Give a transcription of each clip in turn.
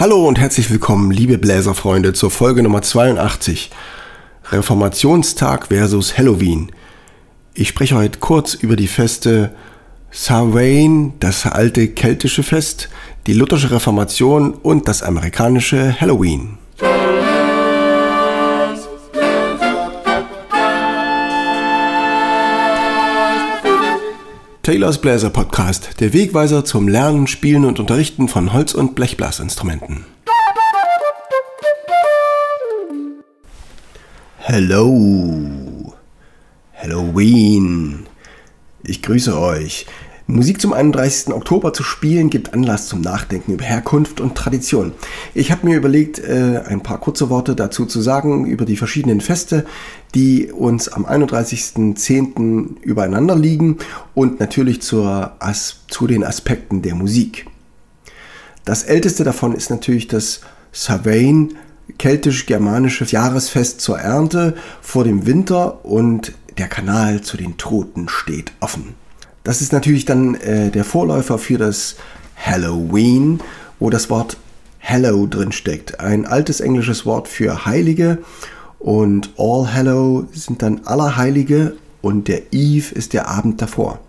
Hallo und herzlich willkommen, liebe Bläserfreunde, zur Folge Nummer 82. Reformationstag versus Halloween. Ich spreche heute kurz über die Feste Samhain, das alte keltische Fest, die lutherische Reformation und das amerikanische Halloween. Taylors Bläser Podcast, der Wegweiser zum Lernen, Spielen und Unterrichten von Holz- und Blechblasinstrumenten. Hello, Halloween. Ich grüße euch. Musik zum 31. Oktober zu spielen gibt Anlass zum Nachdenken über Herkunft und Tradition. Ich habe mir überlegt, äh, ein paar kurze Worte dazu zu sagen über die verschiedenen Feste, die uns am 31.10. übereinander liegen und natürlich zur, zu den Aspekten der Musik. Das älteste davon ist natürlich das Savain, keltisch-germanische Jahresfest zur Ernte vor dem Winter und der Kanal zu den Toten steht offen. Das ist natürlich dann äh, der Vorläufer für das Halloween, wo das Wort Hallow drin steckt. Ein altes englisches Wort für Heilige und All Hallow sind dann Allerheilige und der Eve ist der Abend davor.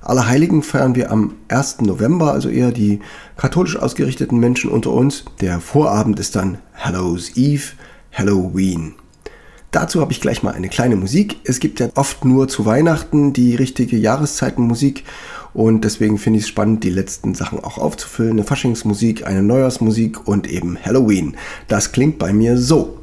Allerheiligen feiern wir am 1. November, also eher die katholisch ausgerichteten Menschen unter uns. Der Vorabend ist dann Hallows Eve, Halloween. Dazu habe ich gleich mal eine kleine Musik. Es gibt ja oft nur zu Weihnachten die richtige Jahreszeitenmusik und deswegen finde ich es spannend, die letzten Sachen auch aufzufüllen. Eine Faschingsmusik, eine Neujahrsmusik und eben Halloween. Das klingt bei mir so.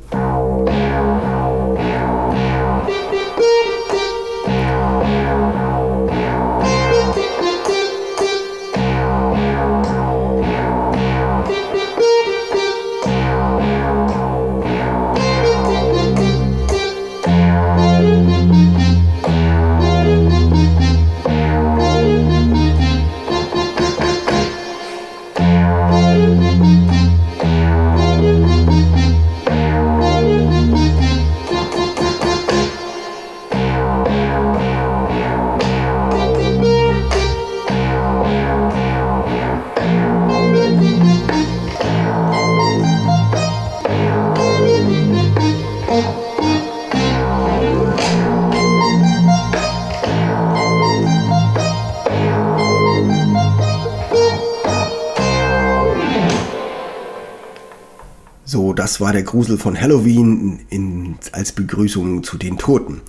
Das war der Grusel von Halloween in, als Begrüßung zu den Toten.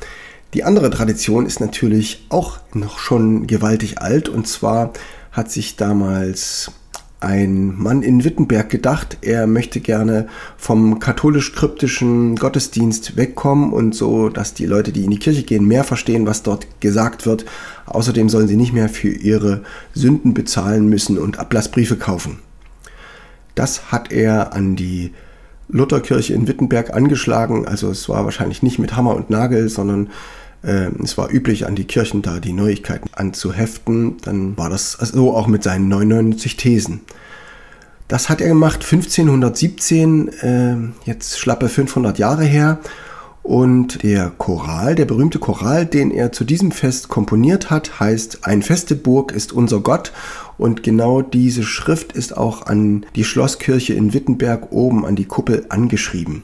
Die andere Tradition ist natürlich auch noch schon gewaltig alt und zwar hat sich damals ein Mann in Wittenberg gedacht, er möchte gerne vom katholisch-kryptischen Gottesdienst wegkommen und so, dass die Leute, die in die Kirche gehen, mehr verstehen, was dort gesagt wird. Außerdem sollen sie nicht mehr für ihre Sünden bezahlen müssen und Ablassbriefe kaufen. Das hat er an die Lutherkirche in Wittenberg angeschlagen. Also es war wahrscheinlich nicht mit Hammer und Nagel, sondern äh, es war üblich, an die Kirchen da die Neuigkeiten anzuheften. Dann war das so auch mit seinen 99 Thesen. Das hat er gemacht 1517, äh, jetzt schlappe 500 Jahre her. Und der Choral, der berühmte Choral, den er zu diesem Fest komponiert hat, heißt Ein feste Burg ist unser Gott. Und genau diese Schrift ist auch an die Schlosskirche in Wittenberg oben an die Kuppel angeschrieben.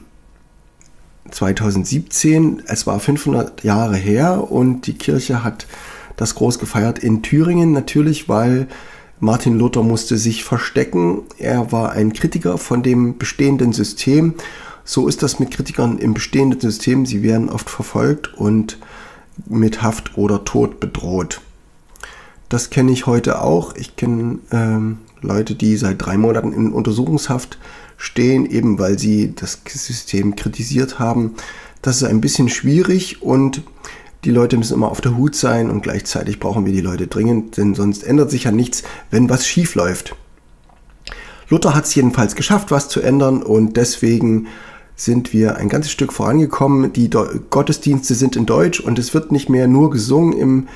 2017, es war 500 Jahre her und die Kirche hat das groß gefeiert in Thüringen natürlich, weil Martin Luther musste sich verstecken. Er war ein Kritiker von dem bestehenden System so ist das mit Kritikern im bestehenden System. Sie werden oft verfolgt und mit Haft oder Tod bedroht. Das kenne ich heute auch. Ich kenne ähm, Leute, die seit drei Monaten in Untersuchungshaft stehen, eben weil sie das System kritisiert haben. Das ist ein bisschen schwierig und die Leute müssen immer auf der Hut sein und gleichzeitig brauchen wir die Leute dringend, denn sonst ändert sich ja nichts, wenn was schief läuft. Luther hat es jedenfalls geschafft, was zu ändern und deswegen sind wir ein ganzes Stück vorangekommen. Die Gottesdienste sind in Deutsch und es wird nicht mehr nur gesungen im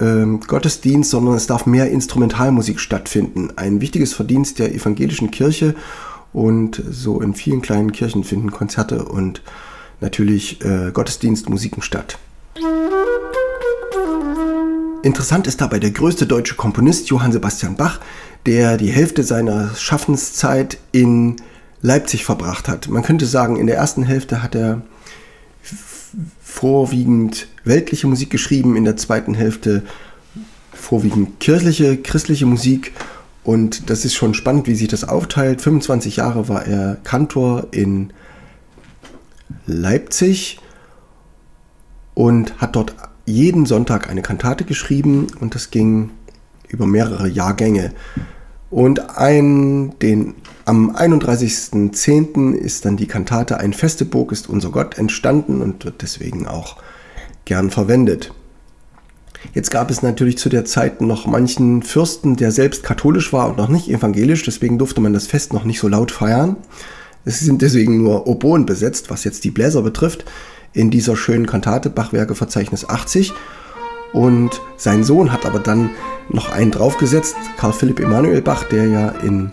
ähm, Gottesdienst, sondern es darf mehr Instrumentalmusik stattfinden. Ein wichtiges Verdienst der evangelischen Kirche und so in vielen kleinen Kirchen finden Konzerte und natürlich äh, Gottesdienstmusiken statt. Interessant ist dabei der größte deutsche Komponist Johann Sebastian Bach, der die Hälfte seiner Schaffenszeit in Leipzig verbracht hat. Man könnte sagen, in der ersten Hälfte hat er vorwiegend weltliche Musik geschrieben, in der zweiten Hälfte vorwiegend kirchliche, christliche Musik. Und das ist schon spannend, wie sich das aufteilt. 25 Jahre war er Kantor in Leipzig und hat dort jeden Sonntag eine Kantate geschrieben und das ging über mehrere Jahrgänge. Und ein, den, am 31.10. ist dann die Kantate Ein feste Burg ist unser Gott entstanden und wird deswegen auch gern verwendet. Jetzt gab es natürlich zu der Zeit noch manchen Fürsten, der selbst katholisch war und noch nicht evangelisch, deswegen durfte man das Fest noch nicht so laut feiern. Es sind deswegen nur Oboen besetzt, was jetzt die Bläser betrifft, in dieser schönen Kantate Bachwerkeverzeichnis 80. Und sein Sohn hat aber dann noch einen draufgesetzt, Karl Philipp Emanuel Bach, der ja in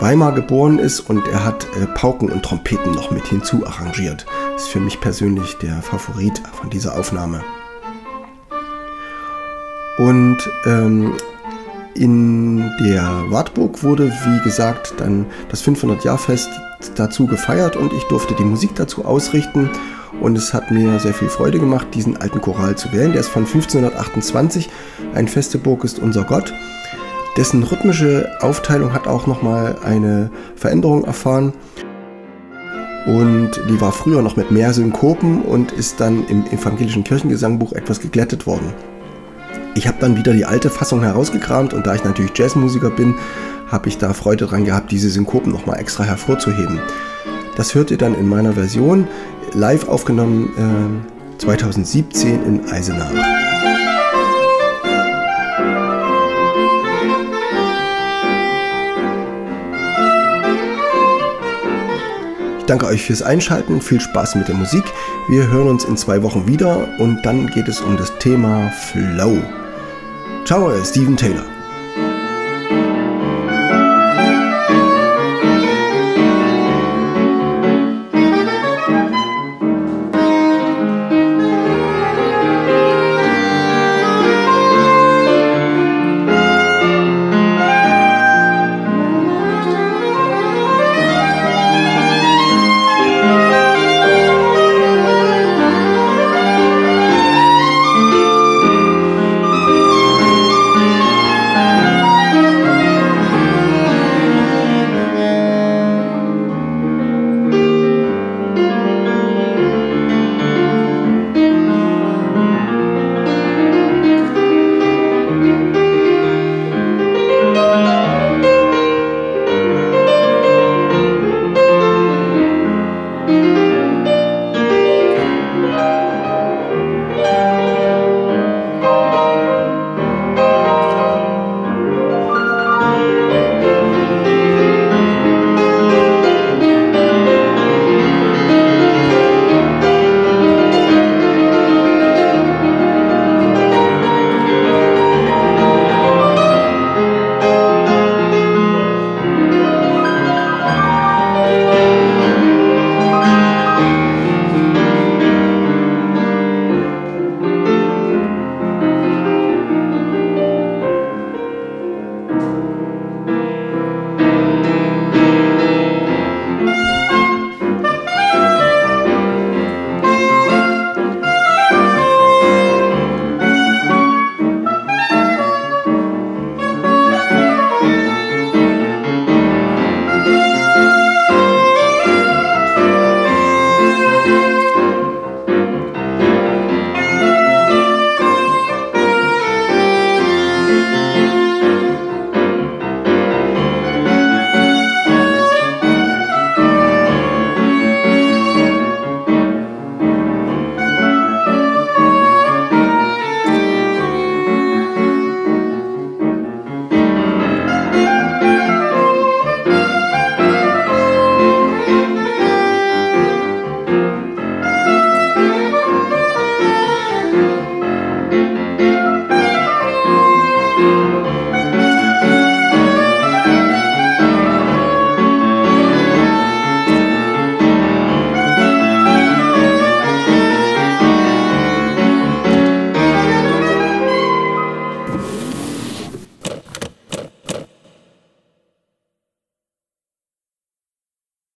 Weimar geboren ist und er hat äh, Pauken und Trompeten noch mit hinzu arrangiert. Ist für mich persönlich der Favorit von dieser Aufnahme. Und ähm, in der Wartburg wurde, wie gesagt, dann das 500-Jahr-Fest dazu gefeiert und ich durfte die Musik dazu ausrichten. Und es hat mir sehr viel Freude gemacht, diesen alten Choral zu wählen. Der ist von 1528. Ein feste Burg ist unser Gott. Dessen rhythmische Aufteilung hat auch nochmal eine Veränderung erfahren. Und die war früher noch mit mehr Synkopen und ist dann im evangelischen Kirchengesangbuch etwas geglättet worden. Ich habe dann wieder die alte Fassung herausgekramt und da ich natürlich Jazzmusiker bin, habe ich da Freude dran gehabt, diese Synkopen nochmal extra hervorzuheben. Das hört ihr dann in meiner Version, live aufgenommen äh, 2017 in Eisenach. Ich danke euch fürs Einschalten, viel Spaß mit der Musik. Wir hören uns in zwei Wochen wieder und dann geht es um das Thema Flow. Ciao, Steven Taylor.